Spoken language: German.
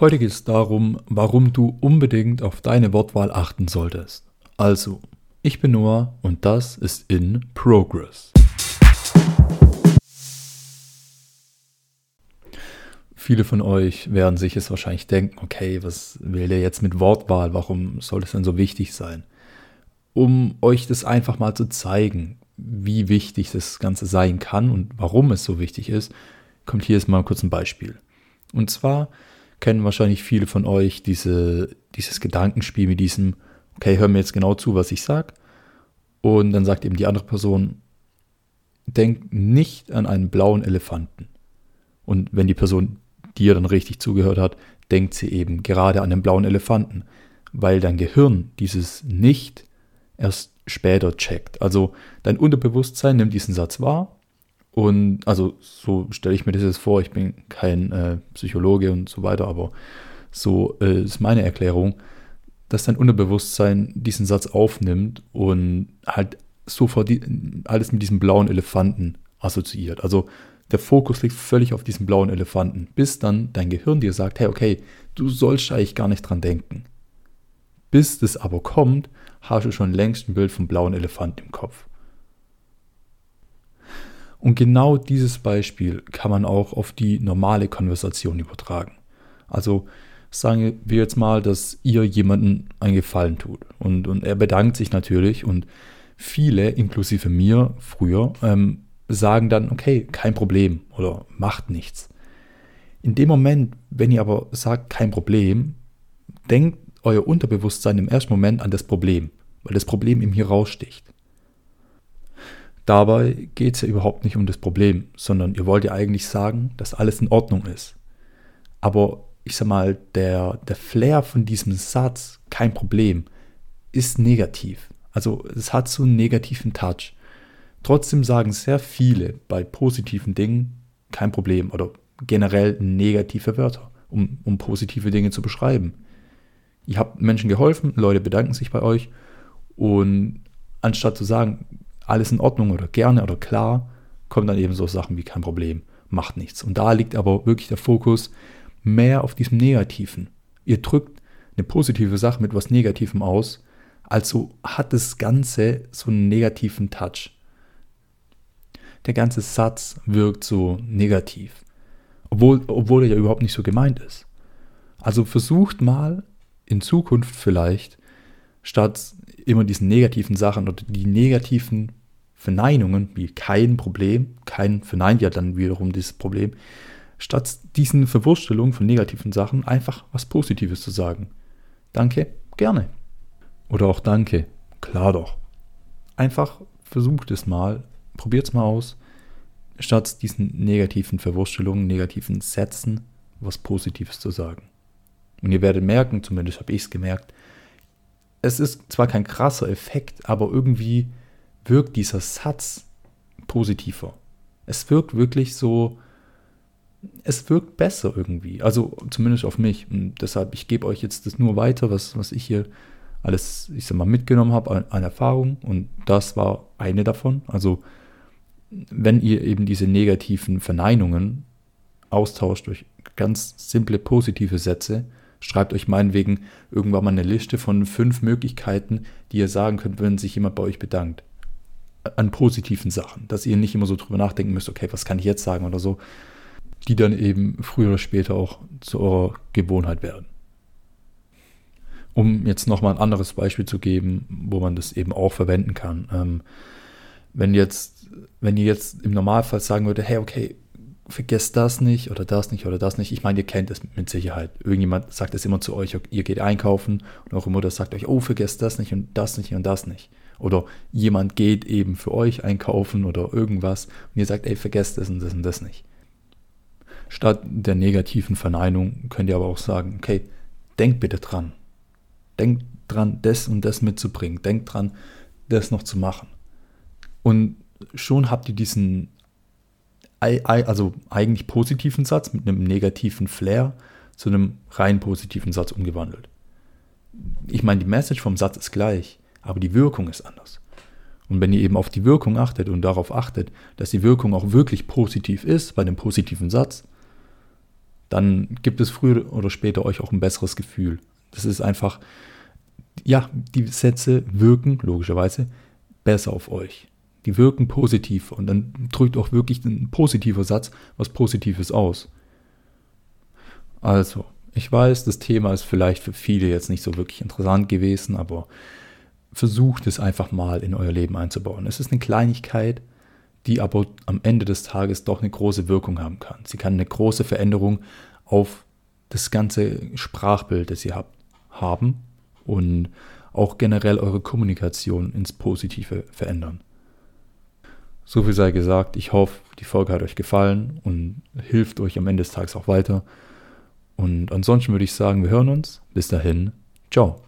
Heute geht es darum, warum du unbedingt auf deine Wortwahl achten solltest. Also, ich bin Noah und das ist in Progress. Viele von euch werden sich jetzt wahrscheinlich denken, okay, was will der jetzt mit Wortwahl? Warum soll das denn so wichtig sein? Um euch das einfach mal zu zeigen, wie wichtig das Ganze sein kann und warum es so wichtig ist, kommt hier jetzt mal kurz ein Beispiel. Und zwar kennen wahrscheinlich viele von euch diese, dieses Gedankenspiel mit diesem, okay, hör mir jetzt genau zu, was ich sage. Und dann sagt eben die andere Person, denk nicht an einen blauen Elefanten. Und wenn die Person dir dann richtig zugehört hat, denkt sie eben gerade an den blauen Elefanten, weil dein Gehirn dieses nicht erst später checkt. Also dein Unterbewusstsein nimmt diesen Satz wahr und also so stelle ich mir das jetzt vor, ich bin kein äh, Psychologe und so weiter, aber so äh, ist meine Erklärung, dass dein Unterbewusstsein diesen Satz aufnimmt und halt sofort die, alles mit diesem blauen Elefanten assoziiert. Also der Fokus liegt völlig auf diesem blauen Elefanten, bis dann dein Gehirn dir sagt, hey, okay, du sollst eigentlich gar nicht dran denken. Bis das aber kommt, hast du schon längst ein Bild vom blauen Elefanten im Kopf. Und genau dieses Beispiel kann man auch auf die normale Konversation übertragen. Also sagen wir jetzt mal, dass ihr jemanden einen Gefallen tut und, und er bedankt sich natürlich und viele, inklusive mir früher, ähm, sagen dann, okay, kein Problem oder macht nichts. In dem Moment, wenn ihr aber sagt, kein Problem, denkt euer Unterbewusstsein im ersten Moment an das Problem, weil das Problem ihm hier raussticht. Dabei geht es ja überhaupt nicht um das Problem, sondern ihr wollt ja eigentlich sagen, dass alles in Ordnung ist. Aber ich sag mal, der, der Flair von diesem Satz, kein Problem, ist negativ. Also es hat so einen negativen Touch. Trotzdem sagen sehr viele bei positiven Dingen kein Problem oder generell negative Wörter, um, um positive Dinge zu beschreiben. Ihr habt Menschen geholfen, Leute bedanken sich bei euch und anstatt zu sagen, alles in Ordnung oder gerne oder klar, kommen dann eben so Sachen wie kein Problem, macht nichts. Und da liegt aber wirklich der Fokus mehr auf diesem Negativen. Ihr drückt eine positive Sache mit was Negativem aus, also hat das Ganze so einen negativen Touch. Der ganze Satz wirkt so negativ, obwohl, obwohl er ja überhaupt nicht so gemeint ist. Also versucht mal in Zukunft vielleicht, statt immer diesen negativen Sachen oder die negativen Verneinungen wie kein Problem, kein verneint ja dann wiederum dieses Problem, statt diesen Verwurstelungen von negativen Sachen einfach was Positives zu sagen. Danke, gerne. Oder auch danke, klar doch. Einfach versucht es mal, probiert es mal aus, statt diesen negativen Verwurstelungen, negativen Sätzen was Positives zu sagen. Und ihr werdet merken, zumindest habe ich es gemerkt, es ist zwar kein krasser Effekt, aber irgendwie wirkt dieser Satz positiver. Es wirkt wirklich so, es wirkt besser irgendwie. Also zumindest auf mich. Und deshalb, ich gebe euch jetzt das nur weiter, was, was ich hier alles, ich sag mal, mitgenommen habe an, an Erfahrung. Und das war eine davon. Also, wenn ihr eben diese negativen Verneinungen austauscht durch ganz simple positive Sätze, schreibt euch meinetwegen irgendwann mal eine Liste von fünf Möglichkeiten, die ihr sagen könnt, wenn sich jemand bei euch bedankt an positiven Sachen, dass ihr nicht immer so drüber nachdenken müsst, okay, was kann ich jetzt sagen oder so, die dann eben früher oder später auch zu eurer Gewohnheit werden. Um jetzt nochmal ein anderes Beispiel zu geben, wo man das eben auch verwenden kann. Ähm, wenn jetzt, wenn ihr jetzt im Normalfall sagen würde, hey, okay, vergesst das nicht oder das nicht oder das nicht. Ich meine, ihr kennt es mit Sicherheit. Irgendjemand sagt es immer zu euch, ihr geht einkaufen und eure Mutter sagt euch, oh, vergesst das nicht und das nicht und das nicht. Oder jemand geht eben für euch einkaufen oder irgendwas und ihr sagt, ey, vergesst das und das und das nicht. Statt der negativen Verneinung könnt ihr aber auch sagen, okay, denkt bitte dran. Denkt dran, das und das mitzubringen. Denkt dran, das noch zu machen. Und schon habt ihr diesen also eigentlich positiven Satz mit einem negativen Flair zu einem rein positiven Satz umgewandelt. Ich meine, die Message vom Satz ist gleich, aber die Wirkung ist anders. Und wenn ihr eben auf die Wirkung achtet und darauf achtet, dass die Wirkung auch wirklich positiv ist bei einem positiven Satz, dann gibt es früher oder später euch auch ein besseres Gefühl. Das ist einfach, ja, die Sätze wirken logischerweise besser auf euch. Die wirken positiv und dann drückt auch wirklich ein positiver Satz was Positives aus. Also, ich weiß, das Thema ist vielleicht für viele jetzt nicht so wirklich interessant gewesen, aber versucht es einfach mal in euer Leben einzubauen. Es ist eine Kleinigkeit, die aber am Ende des Tages doch eine große Wirkung haben kann. Sie kann eine große Veränderung auf das ganze Sprachbild, das ihr habt, haben und auch generell eure Kommunikation ins Positive verändern. So viel sei gesagt, ich hoffe, die Folge hat euch gefallen und hilft euch am Ende des Tages auch weiter. Und ansonsten würde ich sagen, wir hören uns. Bis dahin, ciao.